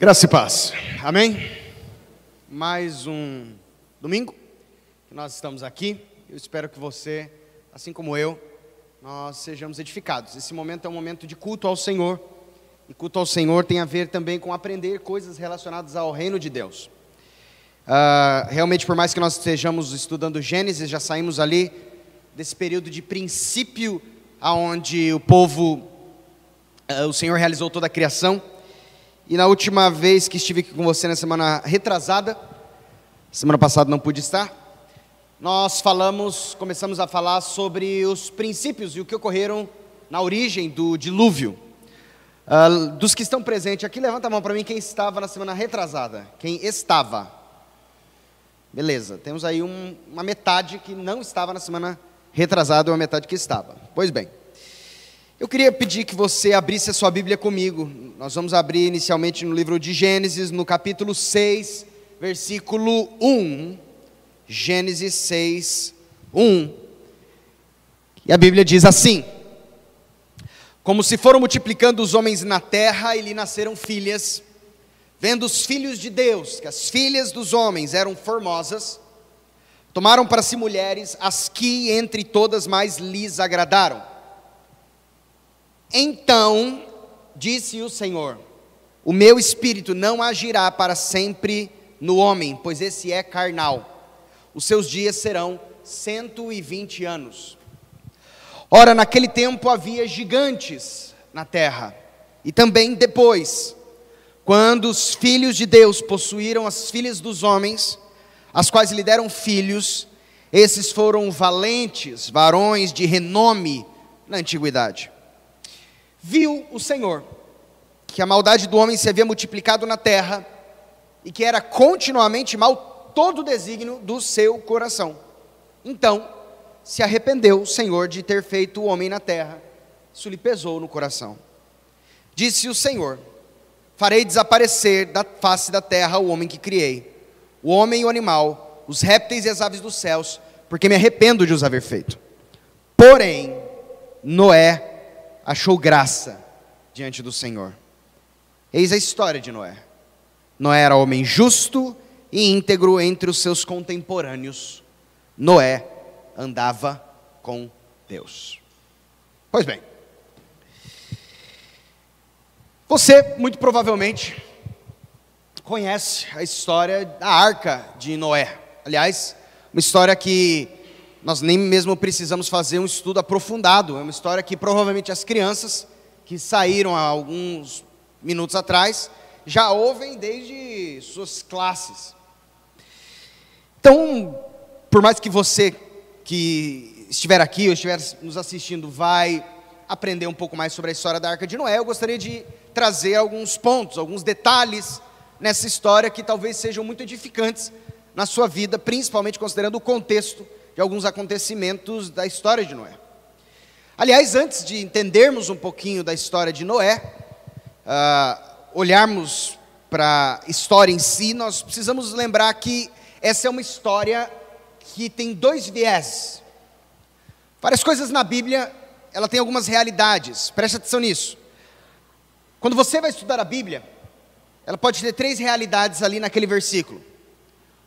Graça e paz. Amém? Mais um domingo que nós estamos aqui. Eu espero que você, assim como eu, nós sejamos edificados. Esse momento é um momento de culto ao Senhor. E culto ao Senhor tem a ver também com aprender coisas relacionadas ao reino de Deus. Uh, realmente, por mais que nós estejamos estudando Gênesis, já saímos ali desse período de princípio, aonde o povo, uh, o Senhor realizou toda a criação. E na última vez que estive aqui com você na semana retrasada, semana passada não pude estar, nós falamos, começamos a falar sobre os princípios e o que ocorreram na origem do dilúvio. Uh, dos que estão presentes aqui, levanta a mão para mim quem estava na semana retrasada. Quem estava? Beleza, temos aí um, uma metade que não estava na semana retrasada e uma metade que estava. Pois bem. Eu queria pedir que você abrisse a sua Bíblia comigo. Nós vamos abrir inicialmente no livro de Gênesis, no capítulo 6, versículo 1. Gênesis 6, 1. E a Bíblia diz assim: Como se foram multiplicando os homens na terra e lhe nasceram filhas, vendo os filhos de Deus, que as filhas dos homens eram formosas, tomaram para si mulheres as que entre todas mais lhes agradaram então disse o Senhor: O meu espírito não agirá para sempre no homem, pois esse é carnal. Os seus dias serão cento e vinte anos. Ora, naquele tempo havia gigantes na terra, e também depois, quando os filhos de Deus possuíram as filhas dos homens, as quais lhe deram filhos, esses foram valentes, varões de renome na antiguidade. Viu o Senhor que a maldade do homem se havia multiplicado na terra e que era continuamente mal todo o desígnio do seu coração. Então, se arrependeu o Senhor de ter feito o homem na terra, isso lhe pesou no coração. Disse o Senhor: Farei desaparecer da face da terra o homem que criei, o homem e o animal, os répteis e as aves dos céus, porque me arrependo de os haver feito. Porém, Noé achou graça diante do Senhor. Eis a história de Noé. Noé era homem justo e íntegro entre os seus contemporâneos. Noé andava com Deus. Pois bem, você muito provavelmente conhece a história da arca de Noé. Aliás, uma história que nós nem mesmo precisamos fazer um estudo aprofundado. É uma história que provavelmente as crianças que saíram há alguns minutos atrás já ouvem desde suas classes. Então, por mais que você que estiver aqui ou estiver nos assistindo vai aprender um pouco mais sobre a história da Arca de Noé, eu gostaria de trazer alguns pontos, alguns detalhes nessa história que talvez sejam muito edificantes na sua vida, principalmente considerando o contexto de alguns acontecimentos da história de Noé. Aliás, antes de entendermos um pouquinho da história de Noé, uh, olharmos para a história em si, nós precisamos lembrar que essa é uma história que tem dois viés. Várias coisas na Bíblia, ela tem algumas realidades, preste atenção nisso. Quando você vai estudar a Bíblia, ela pode ter três realidades ali naquele versículo: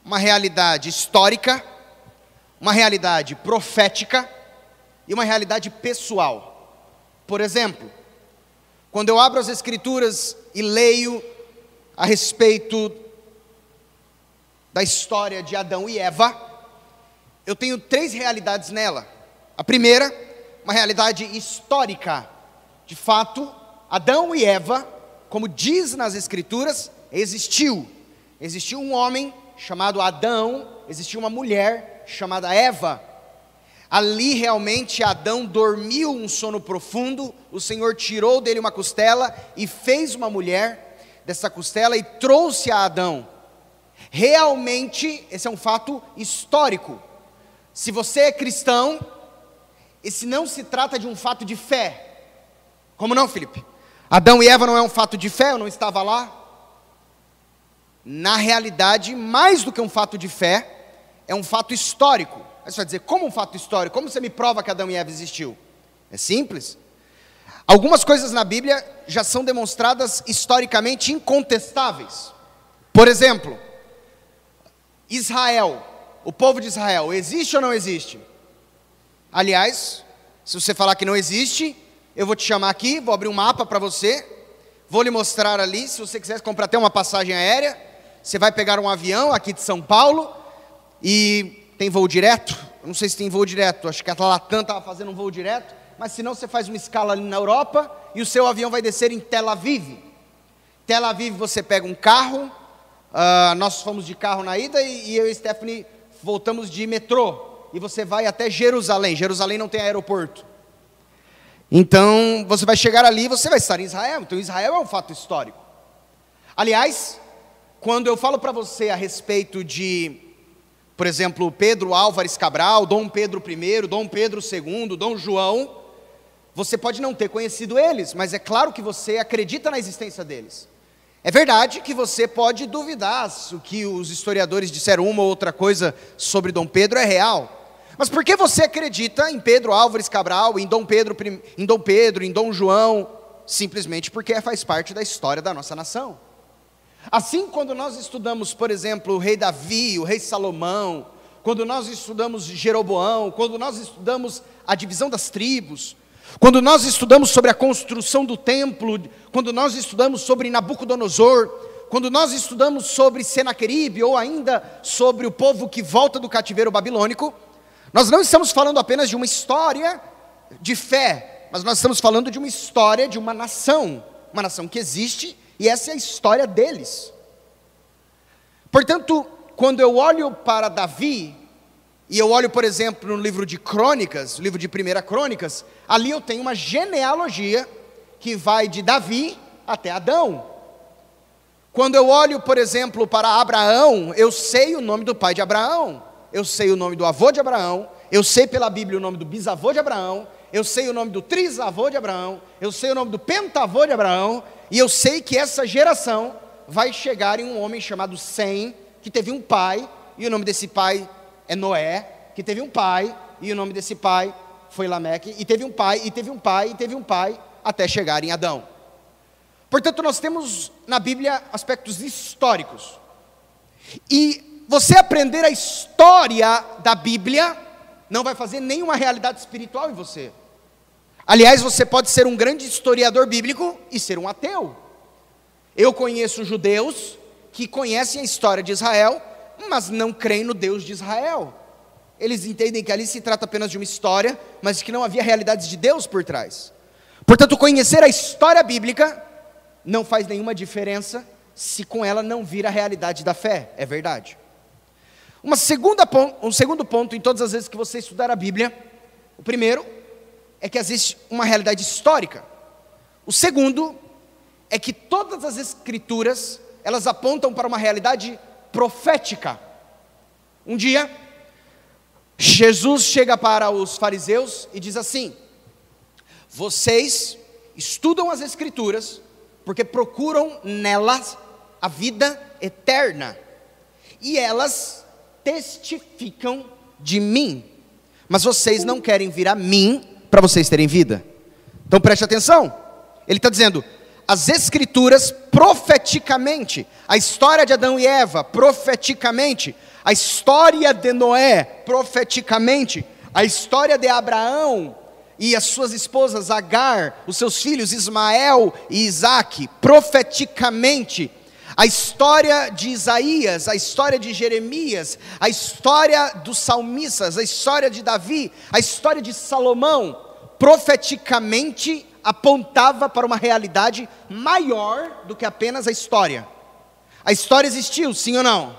uma realidade histórica, uma realidade profética e uma realidade pessoal. Por exemplo, quando eu abro as Escrituras e leio a respeito da história de Adão e Eva, eu tenho três realidades nela. A primeira, uma realidade histórica. De fato, Adão e Eva, como diz nas Escrituras, existiu. Existiu um homem chamado Adão, existiu uma mulher chamada Eva. Ali realmente Adão dormiu um sono profundo, o Senhor tirou dele uma costela e fez uma mulher dessa costela e trouxe a Adão. Realmente, esse é um fato histórico. Se você é cristão, esse não se trata de um fato de fé. Como não, Felipe? Adão e Eva não é um fato de fé, eu não estava lá. Na realidade, mais do que um fato de fé, é um fato histórico. Aí você vai dizer, como um fato histórico? Como você me prova que Adão e Eva existiu? É simples. Algumas coisas na Bíblia já são demonstradas historicamente incontestáveis. Por exemplo, Israel, o povo de Israel, existe ou não existe? Aliás, se você falar que não existe, eu vou te chamar aqui, vou abrir um mapa para você, vou lhe mostrar ali, se você quiser comprar até uma passagem aérea, você vai pegar um avião aqui de São Paulo e tem voo direto? não sei se tem voo direto, acho que a Latam estava fazendo um voo direto, mas se não você faz uma escala ali na Europa e o seu avião vai descer em Tel Aviv. Tel Aviv você pega um carro, uh, nós fomos de carro na ida e, e eu e Stephanie voltamos de metrô. E você vai até Jerusalém. Jerusalém não tem aeroporto. Então, você vai chegar ali e você vai estar em Israel. Então, Israel é um fato histórico. Aliás, quando eu falo para você a respeito de, por exemplo, Pedro Álvares Cabral, Dom Pedro I, Dom Pedro II, Dom João, você pode não ter conhecido eles, mas é claro que você acredita na existência deles. É verdade que você pode duvidar o que os historiadores disseram uma ou outra coisa sobre Dom Pedro é real. Mas por que você acredita em Pedro Álvares Cabral, em Dom Pedro, em Dom Pedro, em Dom João? Simplesmente porque faz parte da história da nossa nação. Assim, quando nós estudamos, por exemplo, o rei Davi, o rei Salomão, quando nós estudamos Jeroboão, quando nós estudamos a divisão das tribos, quando nós estudamos sobre a construção do templo, quando nós estudamos sobre Nabucodonosor, quando nós estudamos sobre Senaqueribe ou ainda sobre o povo que volta do cativeiro babilônico, nós não estamos falando apenas de uma história de fé, mas nós estamos falando de uma história de uma nação, uma nação que existe e essa é a história deles. Portanto, quando eu olho para Davi, e eu olho, por exemplo, no livro de Crônicas, livro de Primeira Crônicas, ali eu tenho uma genealogia que vai de Davi até Adão. Quando eu olho, por exemplo, para Abraão, eu sei o nome do pai de Abraão eu sei o nome do avô de Abraão, eu sei pela Bíblia o nome do bisavô de Abraão, eu sei o nome do trisavô de Abraão, eu sei o nome do pentavô de Abraão, e eu sei que essa geração vai chegar em um homem chamado Sem, que teve um pai, e o nome desse pai é Noé, que teve um pai, e o nome desse pai foi Lameque, e teve um pai, e teve um pai, e teve um pai, até chegar em Adão. Portanto, nós temos na Bíblia aspectos históricos. E você aprender a história da Bíblia não vai fazer nenhuma realidade espiritual em você. Aliás, você pode ser um grande historiador bíblico e ser um ateu. Eu conheço judeus que conhecem a história de Israel, mas não creem no Deus de Israel. Eles entendem que ali se trata apenas de uma história, mas que não havia realidades de Deus por trás. Portanto, conhecer a história bíblica não faz nenhuma diferença se com ela não vir a realidade da fé, é verdade. Uma segunda, um segundo ponto em todas as vezes que você estudar a Bíblia, o primeiro é que existe uma realidade histórica. O segundo é que todas as escrituras, elas apontam para uma realidade profética. Um dia, Jesus chega para os fariseus e diz assim: Vocês estudam as escrituras porque procuram nelas a vida eterna. E elas testificam de mim, mas vocês não querem vir a mim para vocês terem vida. Então preste atenção. Ele está dizendo: as Escrituras profeticamente, a história de Adão e Eva profeticamente, a história de Noé profeticamente, a história de Abraão e as suas esposas Agar, os seus filhos Ismael e Isaac, profeticamente a história de Isaías, a história de Jeremias, a história dos salmistas, a história de Davi, a história de Salomão, profeticamente apontava para uma realidade maior do que apenas a história. A história existiu, sim ou não?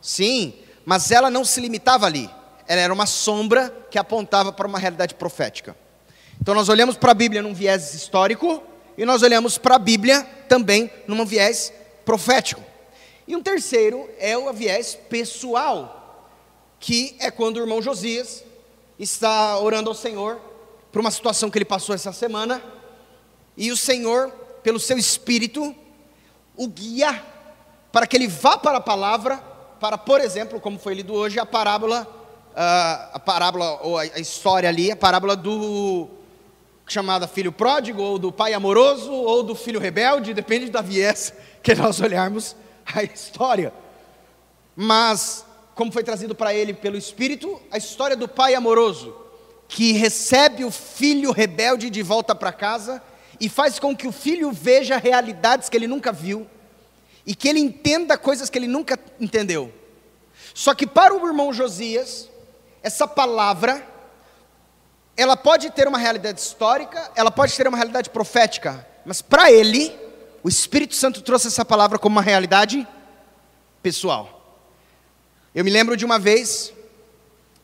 Sim, mas ela não se limitava ali. Ela era uma sombra que apontava para uma realidade profética. Então nós olhamos para a Bíblia num viés histórico e nós olhamos para a Bíblia também num viés profético. E um terceiro é o viés pessoal, que é quando o irmão Josias está orando ao Senhor por uma situação que ele passou essa semana, e o Senhor, pelo seu espírito, o guia para que ele vá para a palavra, para, por exemplo, como foi lido hoje, a parábola, a parábola, ou a história ali, a parábola do, chamada filho pródigo, ou do pai amoroso, ou do filho rebelde, depende da viés que nós olharmos a história. Mas, como foi trazido para ele pelo Espírito, a história do pai amoroso, que recebe o filho rebelde de volta para casa e faz com que o filho veja realidades que ele nunca viu e que ele entenda coisas que ele nunca entendeu. Só que para o irmão Josias, essa palavra ela pode ter uma realidade histórica, ela pode ter uma realidade profética, mas para ele, o Espírito Santo trouxe essa palavra como uma realidade pessoal. Eu me lembro de uma vez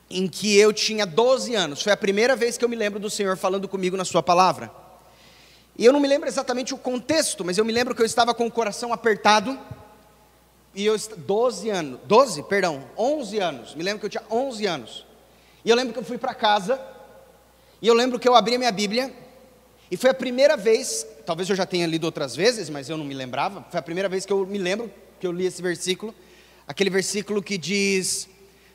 em que eu tinha 12 anos, foi a primeira vez que eu me lembro do Senhor falando comigo na Sua palavra. E eu não me lembro exatamente o contexto, mas eu me lembro que eu estava com o coração apertado, e eu, 12 anos, 12, perdão, 11 anos, me lembro que eu tinha 11 anos, e eu lembro que eu fui para casa, e eu lembro que eu abri a minha Bíblia, e foi a primeira vez, talvez eu já tenha lido outras vezes, mas eu não me lembrava, foi a primeira vez que eu me lembro que eu li esse versículo, aquele versículo que diz: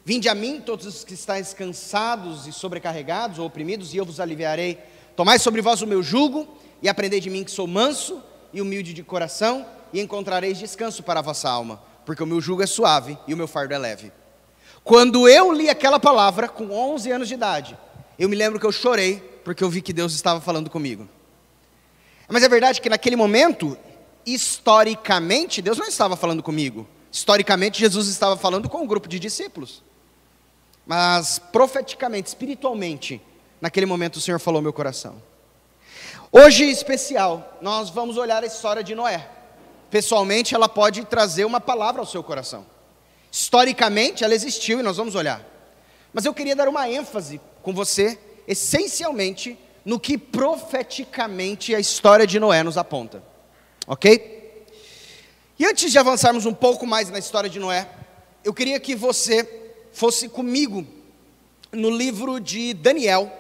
Vinde a mim, todos os que estáis cansados e sobrecarregados ou oprimidos, e eu vos aliviarei. Tomai sobre vós o meu jugo, e aprendei de mim que sou manso e humilde de coração, e encontrareis descanso para a vossa alma, porque o meu jugo é suave e o meu fardo é leve. Quando eu li aquela palavra, com 11 anos de idade, eu me lembro que eu chorei porque eu vi que Deus estava falando comigo. Mas é verdade que naquele momento, historicamente, Deus não estava falando comigo. Historicamente, Jesus estava falando com um grupo de discípulos. Mas profeticamente, espiritualmente, naquele momento o Senhor falou meu coração. Hoje, especial, nós vamos olhar a história de Noé. Pessoalmente, ela pode trazer uma palavra ao seu coração. Historicamente, ela existiu e nós vamos olhar. Mas eu queria dar uma ênfase com você, essencialmente, no que profeticamente a história de Noé nos aponta. Ok? E antes de avançarmos um pouco mais na história de Noé, eu queria que você fosse comigo no livro de Daniel.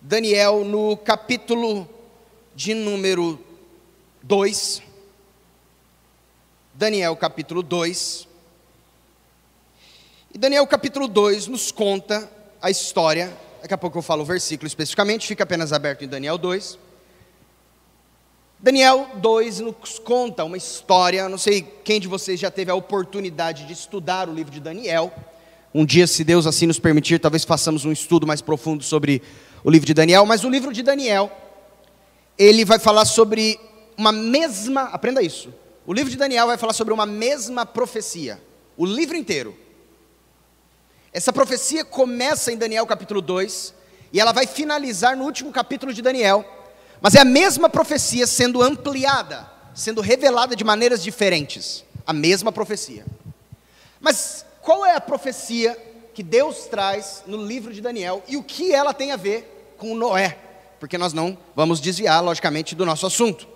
Daniel, no capítulo de número 2. Daniel, capítulo 2. E Daniel, capítulo 2, nos conta a história, daqui a pouco eu falo o versículo especificamente, fica apenas aberto em Daniel 2. Daniel 2 nos conta uma história, não sei quem de vocês já teve a oportunidade de estudar o livro de Daniel. Um dia, se Deus assim nos permitir, talvez façamos um estudo mais profundo sobre o livro de Daniel, mas o livro de Daniel, ele vai falar sobre uma mesma, aprenda isso. O livro de Daniel vai falar sobre uma mesma profecia, o livro inteiro. Essa profecia começa em Daniel capítulo 2 e ela vai finalizar no último capítulo de Daniel. Mas é a mesma profecia sendo ampliada, sendo revelada de maneiras diferentes. A mesma profecia. Mas qual é a profecia que Deus traz no livro de Daniel e o que ela tem a ver com Noé? Porque nós não vamos desviar, logicamente, do nosso assunto.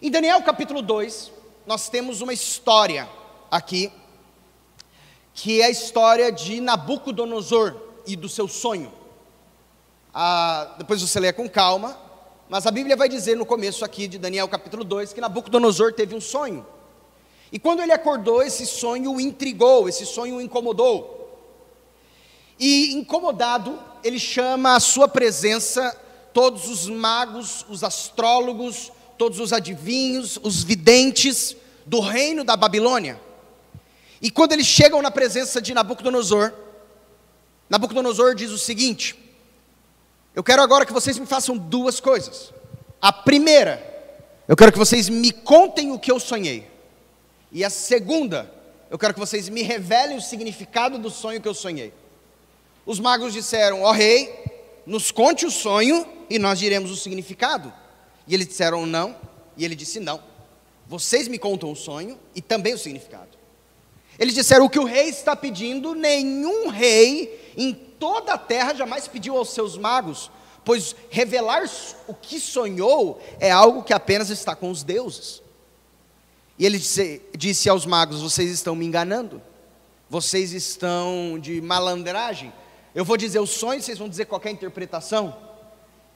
Em Daniel capítulo 2, nós temos uma história aqui que é a história de Nabucodonosor e do seu sonho. Ah, depois você lê com calma, mas a Bíblia vai dizer no começo aqui de Daniel capítulo 2 que Nabucodonosor teve um sonho. E quando ele acordou, esse sonho o intrigou, esse sonho o incomodou. E incomodado, ele chama à sua presença todos os magos, os astrólogos, todos os adivinhos, os videntes do reino da Babilônia. E quando eles chegam na presença de Nabucodonosor, Nabucodonosor diz o seguinte: Eu quero agora que vocês me façam duas coisas. A primeira, eu quero que vocês me contem o que eu sonhei. E a segunda, eu quero que vocês me revelem o significado do sonho que eu sonhei. Os magos disseram: Ó oh, rei, nos conte o sonho e nós diremos o significado. E eles disseram não, e ele disse: Não, vocês me contam o sonho e também o significado. Eles disseram: o que o rei está pedindo, nenhum rei em toda a terra jamais pediu aos seus magos, pois revelar o que sonhou é algo que apenas está com os deuses. E ele disse, disse aos magos: vocês estão me enganando, vocês estão de malandragem. Eu vou dizer o sonho, vocês vão dizer qualquer interpretação.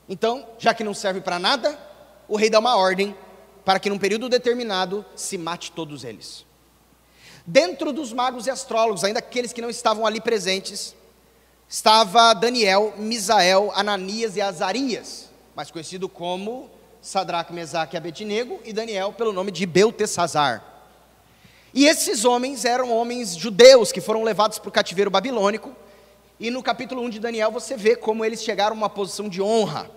Então, já que não serve para nada, o rei dá uma ordem para que num período determinado se mate todos eles. Dentro dos magos e astrólogos, ainda aqueles que não estavam ali presentes, estava Daniel, Misael, Ananias e Azarias, mais conhecido como Sadraque, Mesaque e Abednego, e Daniel pelo nome de Beltesazar. E esses homens eram homens judeus que foram levados para o cativeiro babilônico, e no capítulo 1 de Daniel você vê como eles chegaram a uma posição de honra.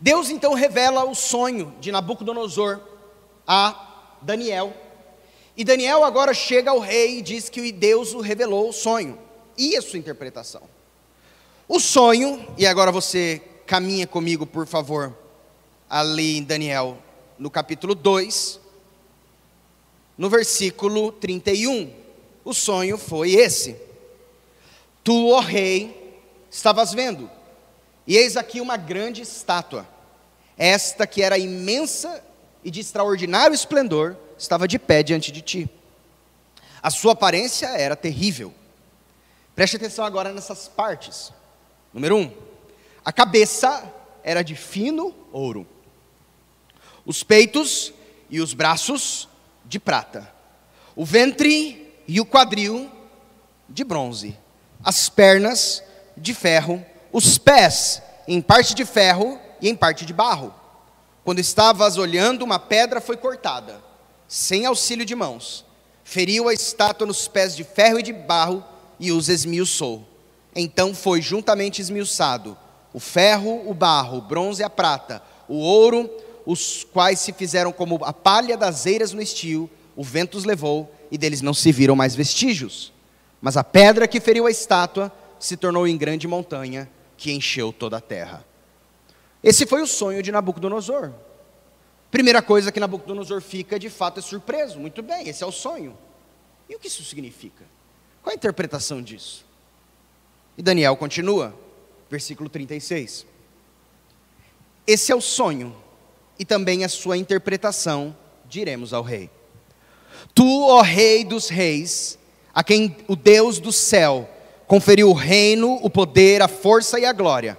Deus então revela o sonho de Nabucodonosor a Daniel. E Daniel agora chega ao rei e diz que Deus o revelou o sonho e a sua interpretação. O sonho, e agora você caminha comigo, por favor, ali em Daniel, no capítulo 2, no versículo 31. O sonho foi esse: Tu, ó rei, estavas vendo, e eis aqui uma grande estátua. Esta que era imensa e de extraordinário esplendor, estava de pé diante de ti. A sua aparência era terrível. Preste atenção agora nessas partes. Número um, a cabeça era de fino ouro, os peitos e os braços de prata, o ventre e o quadril de bronze, as pernas de ferro, os pés em parte de ferro e em parte de barro. Quando estavas olhando, uma pedra foi cortada, sem auxílio de mãos, feriu a estátua nos pés de ferro e de barro e os esmiuçou. Então foi juntamente esmiuçado o ferro, o barro, o bronze e a prata, o ouro, os quais se fizeram como a palha das eiras no estio, o vento os levou e deles não se viram mais vestígios. Mas a pedra que feriu a estátua se tornou em grande montanha que encheu toda a terra. Esse foi o sonho de Nabucodonosor. Primeira coisa que Nabucodonosor fica, de fato, é surpreso. Muito bem, esse é o sonho. E o que isso significa? Qual a interpretação disso? E Daniel continua, versículo 36. Esse é o sonho e também a sua interpretação, diremos ao rei. Tu, ó rei dos reis, a quem o Deus do céu conferiu o reino, o poder, a força e a glória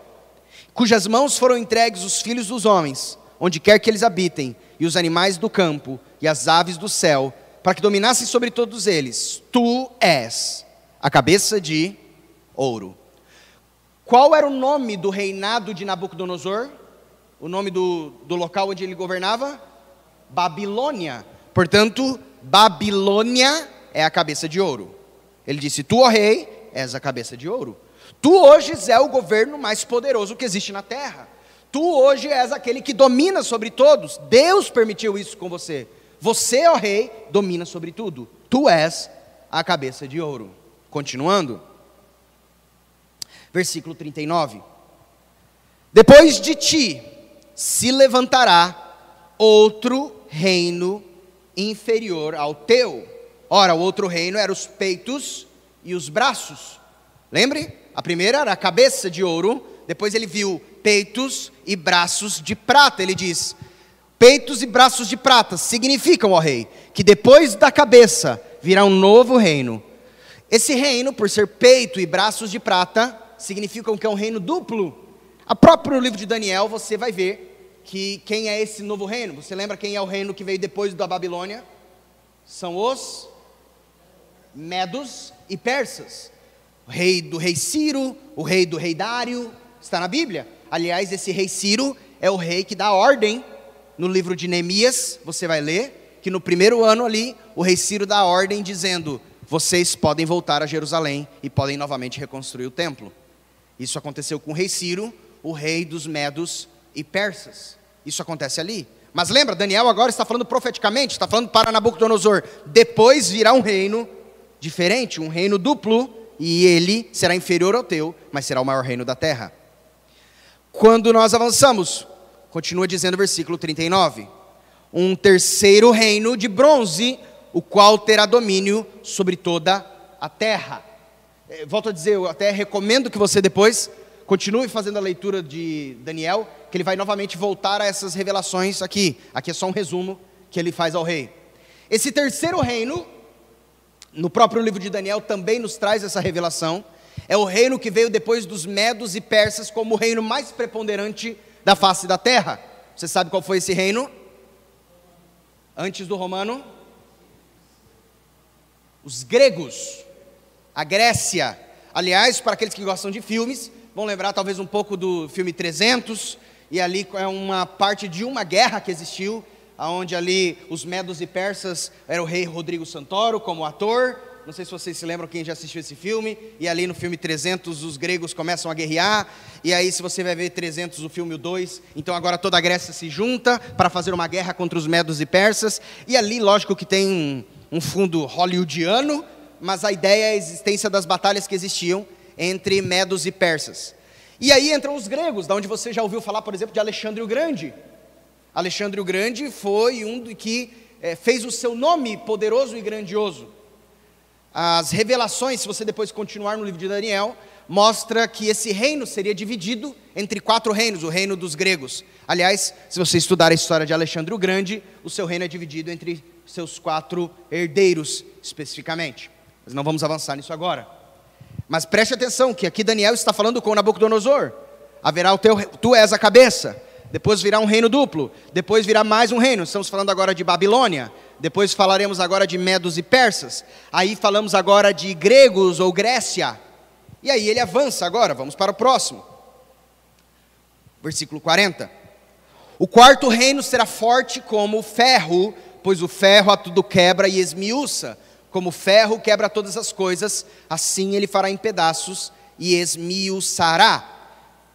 cujas mãos foram entregues os filhos dos homens, onde quer que eles habitem, e os animais do campo, e as aves do céu, para que dominassem sobre todos eles. Tu és a cabeça de ouro. Qual era o nome do reinado de Nabucodonosor? O nome do, do local onde ele governava? Babilônia. Portanto, Babilônia é a cabeça de ouro. Ele disse: Tu, ó rei, és a cabeça de ouro. Tu hoje és o governo mais poderoso que existe na terra. Tu hoje és aquele que domina sobre todos. Deus permitiu isso com você. Você, ó rei, domina sobre tudo. Tu és a cabeça de ouro. Continuando. Versículo 39. Depois de ti se levantará outro reino inferior ao teu. Ora, o outro reino era os peitos e os braços. Lembre? A primeira era a cabeça de ouro, depois ele viu peitos e braços de prata. Ele diz: Peitos e braços de prata significam, ó rei, que depois da cabeça virá um novo reino. Esse reino, por ser peito e braços de prata, significam que é um reino duplo. A próprio livro de Daniel você vai ver que quem é esse novo reino. Você lembra quem é o reino que veio depois da Babilônia? São os medos e persas o rei do rei Ciro, o rei do rei Dário, está na Bíblia. Aliás, esse rei Ciro é o rei que dá ordem no livro de Neemias, você vai ler, que no primeiro ano ali, o rei Ciro dá ordem dizendo: vocês podem voltar a Jerusalém e podem novamente reconstruir o templo. Isso aconteceu com o rei Ciro, o rei dos medos e persas. Isso acontece ali. Mas lembra, Daniel agora está falando profeticamente, está falando para Nabucodonosor: depois virá um reino diferente, um reino duplo, e ele será inferior ao teu, mas será o maior reino da terra. Quando nós avançamos, continua dizendo o versículo 39: um terceiro reino de bronze, o qual terá domínio sobre toda a terra. É, volto a dizer, eu até recomendo que você depois continue fazendo a leitura de Daniel, que ele vai novamente voltar a essas revelações aqui. Aqui é só um resumo que ele faz ao rei. Esse terceiro reino no próprio livro de Daniel também nos traz essa revelação. É o reino que veio depois dos medos e persas como o reino mais preponderante da face da terra. Você sabe qual foi esse reino? Antes do romano? Os gregos, a Grécia, Aliás, para aqueles que gostam de filmes, vão lembrar talvez um pouco do filme 300, e ali é uma parte de uma guerra que existiu, onde ali os medos e persas era o rei Rodrigo Santoro como ator, não sei se vocês se lembram quem já assistiu esse filme. E ali no filme 300 os gregos começam a guerrear. E aí se você vai ver 300 o filme 2, então agora toda a Grécia se junta para fazer uma guerra contra os medos e persas. E ali, lógico que tem um, fundo hollywoodiano, mas a ideia é a existência das batalhas que existiam entre medos e persas. E aí entram os gregos, da onde você já ouviu falar, por exemplo, de Alexandre o Grande. Alexandre o Grande foi um que é, fez o seu nome poderoso e grandioso. As revelações, se você depois continuar no livro de Daniel, mostra que esse reino seria dividido entre quatro reinos, o reino dos gregos. Aliás, se você estudar a história de Alexandre o Grande, o seu reino é dividido entre seus quatro herdeiros, especificamente. Mas não vamos avançar nisso agora. Mas preste atenção que aqui Daniel está falando com Nabucodonosor. Haverá o teu, tu és a cabeça. Depois virá um reino duplo. Depois virá mais um reino. Estamos falando agora de Babilônia. Depois falaremos agora de medos e persas. Aí falamos agora de gregos ou Grécia. E aí ele avança agora, vamos para o próximo. Versículo 40. O quarto reino será forte como o ferro, pois o ferro a tudo quebra e esmiuça. Como o ferro quebra todas as coisas, assim ele fará em pedaços e esmiuçará.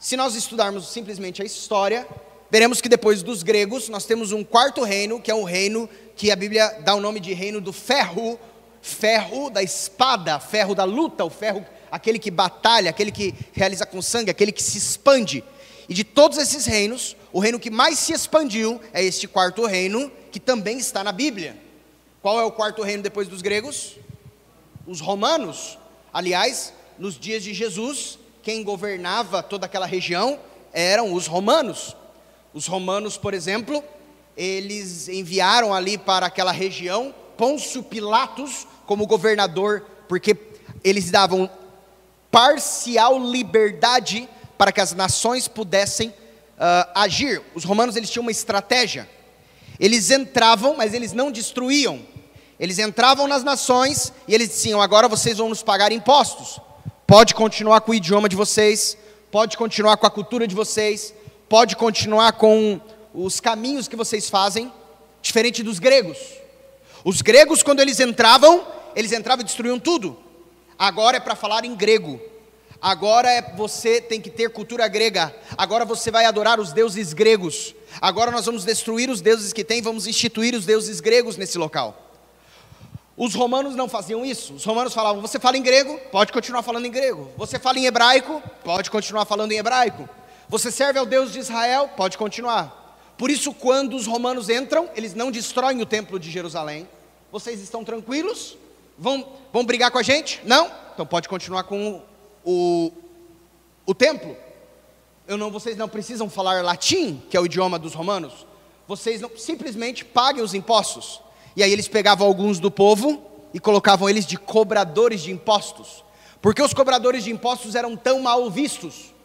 Se nós estudarmos simplesmente a história, veremos que depois dos gregos, nós temos um quarto reino, que é um reino que a Bíblia dá o nome de reino do ferro, ferro da espada, ferro da luta, o ferro, aquele que batalha, aquele que realiza com sangue, aquele que se expande. E de todos esses reinos, o reino que mais se expandiu é este quarto reino, que também está na Bíblia. Qual é o quarto reino depois dos gregos? Os romanos. Aliás, nos dias de Jesus, quem governava toda aquela região eram os romanos. Os romanos, por exemplo, eles enviaram ali para aquela região Pôncio Pilatos como governador, porque eles davam parcial liberdade para que as nações pudessem uh, agir. Os romanos eles tinham uma estratégia. Eles entravam, mas eles não destruíam. Eles entravam nas nações e eles diziam: agora vocês vão nos pagar impostos. Pode continuar com o idioma de vocês, pode continuar com a cultura de vocês, pode continuar com os caminhos que vocês fazem, diferente dos gregos. Os gregos, quando eles entravam, eles entravam e destruíam tudo. Agora é para falar em grego. Agora é você tem que ter cultura grega. Agora você vai adorar os deuses gregos. Agora nós vamos destruir os deuses que tem, vamos instituir os deuses gregos nesse local. Os romanos não faziam isso. Os romanos falavam: você fala em grego, pode continuar falando em grego. Você fala em hebraico, pode continuar falando em hebraico. Você serve ao Deus de Israel, pode continuar. Por isso, quando os romanos entram, eles não destroem o templo de Jerusalém. Vocês estão tranquilos? Vão, vão brigar com a gente? Não? Então pode continuar com o, o, o templo. Eu não, vocês não precisam falar latim, que é o idioma dos romanos. Vocês não, simplesmente paguem os impostos. E aí eles pegavam alguns do povo e colocavam eles de cobradores de impostos. Porque os cobradores de impostos eram tão mal vistos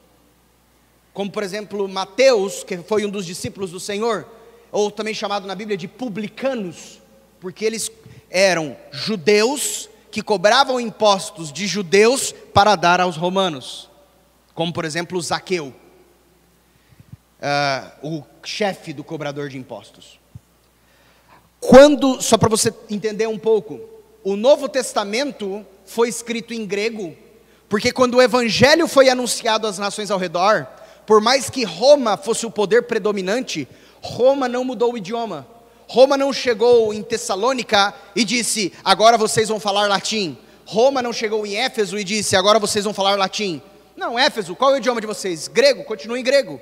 como por exemplo Mateus, que foi um dos discípulos do Senhor, ou também chamado na Bíblia de publicanos, porque eles eram judeus que cobravam impostos de judeus para dar aos romanos, como por exemplo Zaqueu, uh, o chefe do cobrador de impostos. Quando, só para você entender um pouco, o Novo Testamento foi escrito em grego, porque quando o Evangelho foi anunciado às nações ao redor, por mais que Roma fosse o poder predominante, Roma não mudou o idioma. Roma não chegou em Tessalônica e disse: agora vocês vão falar latim. Roma não chegou em Éfeso e disse: agora vocês vão falar latim. Não, Éfeso, qual é o idioma de vocês? Grego, continue em grego.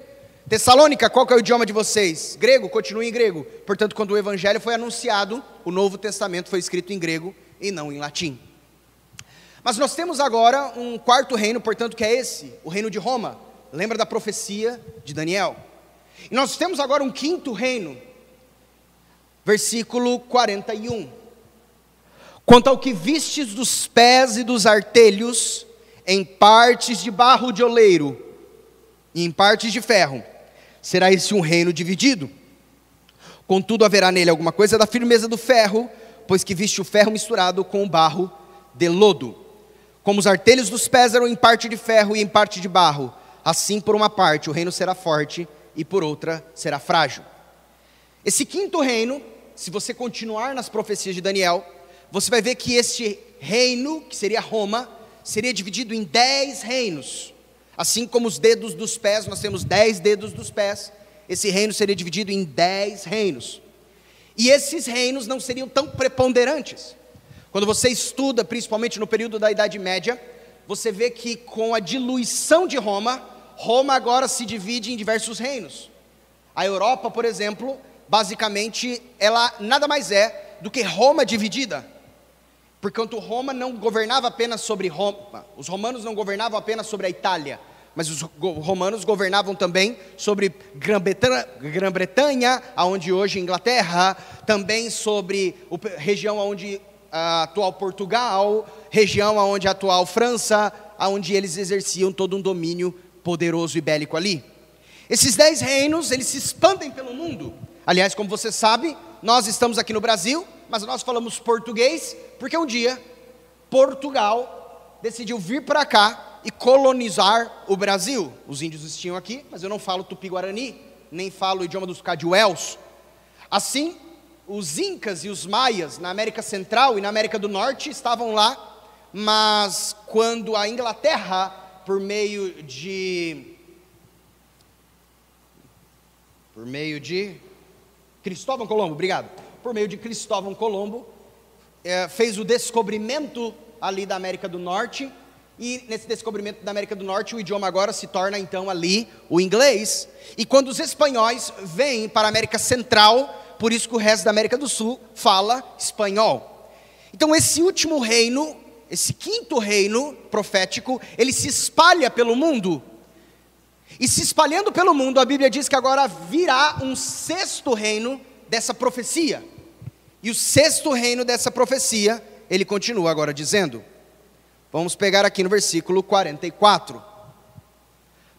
Tessalônica, qual é o idioma de vocês? Grego, continue em grego. Portanto, quando o evangelho foi anunciado, o Novo Testamento foi escrito em grego e não em latim. Mas nós temos agora um quarto reino, portanto, que é esse, o reino de Roma. Lembra da profecia de Daniel? E nós temos agora um quinto reino, versículo 41. Quanto ao que vistes dos pés e dos artelhos, em partes de barro de oleiro e em partes de ferro, será esse um reino dividido. Contudo, haverá nele alguma coisa da firmeza do ferro, pois que viste o ferro misturado com o barro de lodo. Como os artelhos dos pés eram em parte de ferro e em parte de barro, assim por uma parte o reino será forte e por outra será frágil. Esse quinto reino, se você continuar nas profecias de Daniel, você vai ver que este reino, que seria Roma, seria dividido em dez reinos. Assim como os dedos dos pés, nós temos dez dedos dos pés, esse reino seria dividido em dez reinos. E esses reinos não seriam tão preponderantes. Quando você estuda, principalmente no período da Idade Média, você vê que com a diluição de Roma, Roma agora se divide em diversos reinos. A Europa, por exemplo, basicamente, ela nada mais é do que Roma dividida. Porquanto Roma não governava apenas sobre Roma, os romanos não governavam apenas sobre a Itália, mas os romanos governavam também sobre Grã-Bretanha, aonde hoje Inglaterra, também sobre a região onde a atual Portugal, região onde a atual França, onde eles exerciam todo um domínio poderoso e bélico ali. Esses dez reinos, eles se expandem pelo mundo. Aliás, como você sabe, nós estamos aqui no Brasil, mas nós falamos português, porque um dia Portugal decidiu vir para cá e colonizar o Brasil. Os índios estiam aqui, mas eu não falo tupi-guarani, nem falo o idioma dos cadiuels. Assim, os incas e os maias na América Central e na América do Norte estavam lá, mas quando a Inglaterra, por meio de por meio de Cristóvão Colombo, obrigado. Por meio de Cristóvão Colombo, é, fez o descobrimento ali da América do Norte, e nesse descobrimento da América do Norte, o idioma agora se torna então ali o inglês. E quando os espanhóis vêm para a América Central, por isso que o resto da América do Sul fala espanhol. Então, esse último reino, esse quinto reino profético, ele se espalha pelo mundo. E se espalhando pelo mundo, a Bíblia diz que agora virá um sexto reino dessa profecia. E o sexto reino dessa profecia, ele continua agora dizendo. Vamos pegar aqui no versículo 44.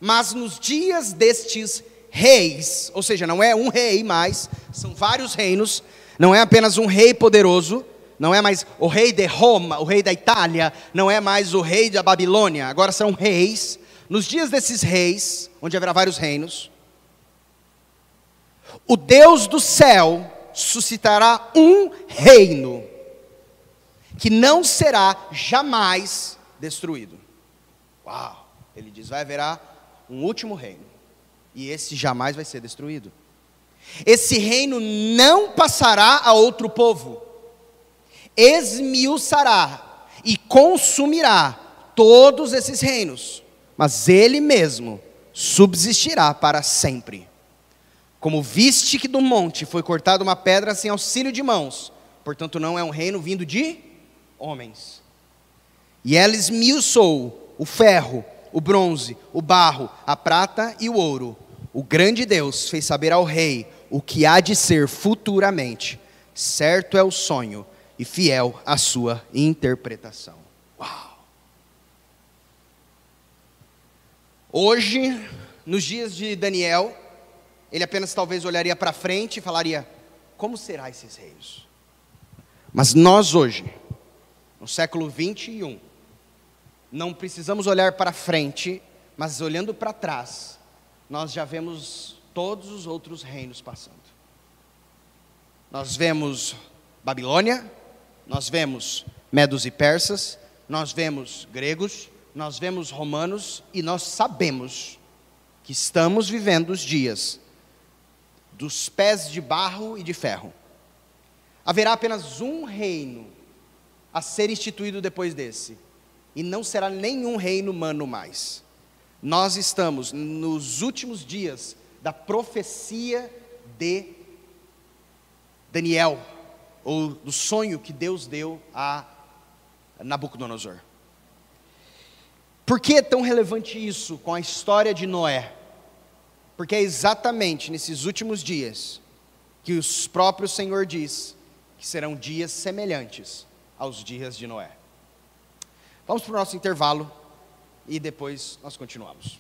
Mas nos dias destes reis, ou seja, não é um rei mais, são vários reinos, não é apenas um rei poderoso, não é mais o rei de Roma, o rei da Itália, não é mais o rei da Babilônia, agora são reis. Nos dias desses reis, onde haverá vários reinos, o Deus do céu suscitará um reino que não será jamais destruído. Uau! Ele diz: vai haverá um último reino e esse jamais vai ser destruído. Esse reino não passará a outro povo, esmiuçará e consumirá todos esses reinos, mas ele mesmo subsistirá para sempre. Como viste que do monte foi cortada uma pedra sem auxílio de mãos, portanto não é um reino vindo de homens. E ela esmiuçou o ferro o bronze, o barro, a prata e o ouro. O grande Deus fez saber ao rei o que há de ser futuramente. Certo é o sonho e fiel a sua interpretação. Uau! Hoje, nos dias de Daniel, ele apenas talvez olharia para frente e falaria: como será esses reinos? Mas nós hoje, no século 21, não precisamos olhar para frente, mas olhando para trás, nós já vemos todos os outros reinos passando. Nós vemos Babilônia, nós vemos medos e persas, nós vemos gregos, nós vemos romanos e nós sabemos que estamos vivendo os dias dos pés de barro e de ferro. Haverá apenas um reino a ser instituído depois desse, e não será nenhum reino humano mais. Nós estamos nos últimos dias da profecia de Daniel, ou do sonho que Deus deu a Nabucodonosor. Por que é tão relevante isso com a história de Noé? Porque é exatamente nesses últimos dias que o próprio Senhor diz que serão dias semelhantes aos dias de Noé. Vamos para o nosso intervalo e depois nós continuamos.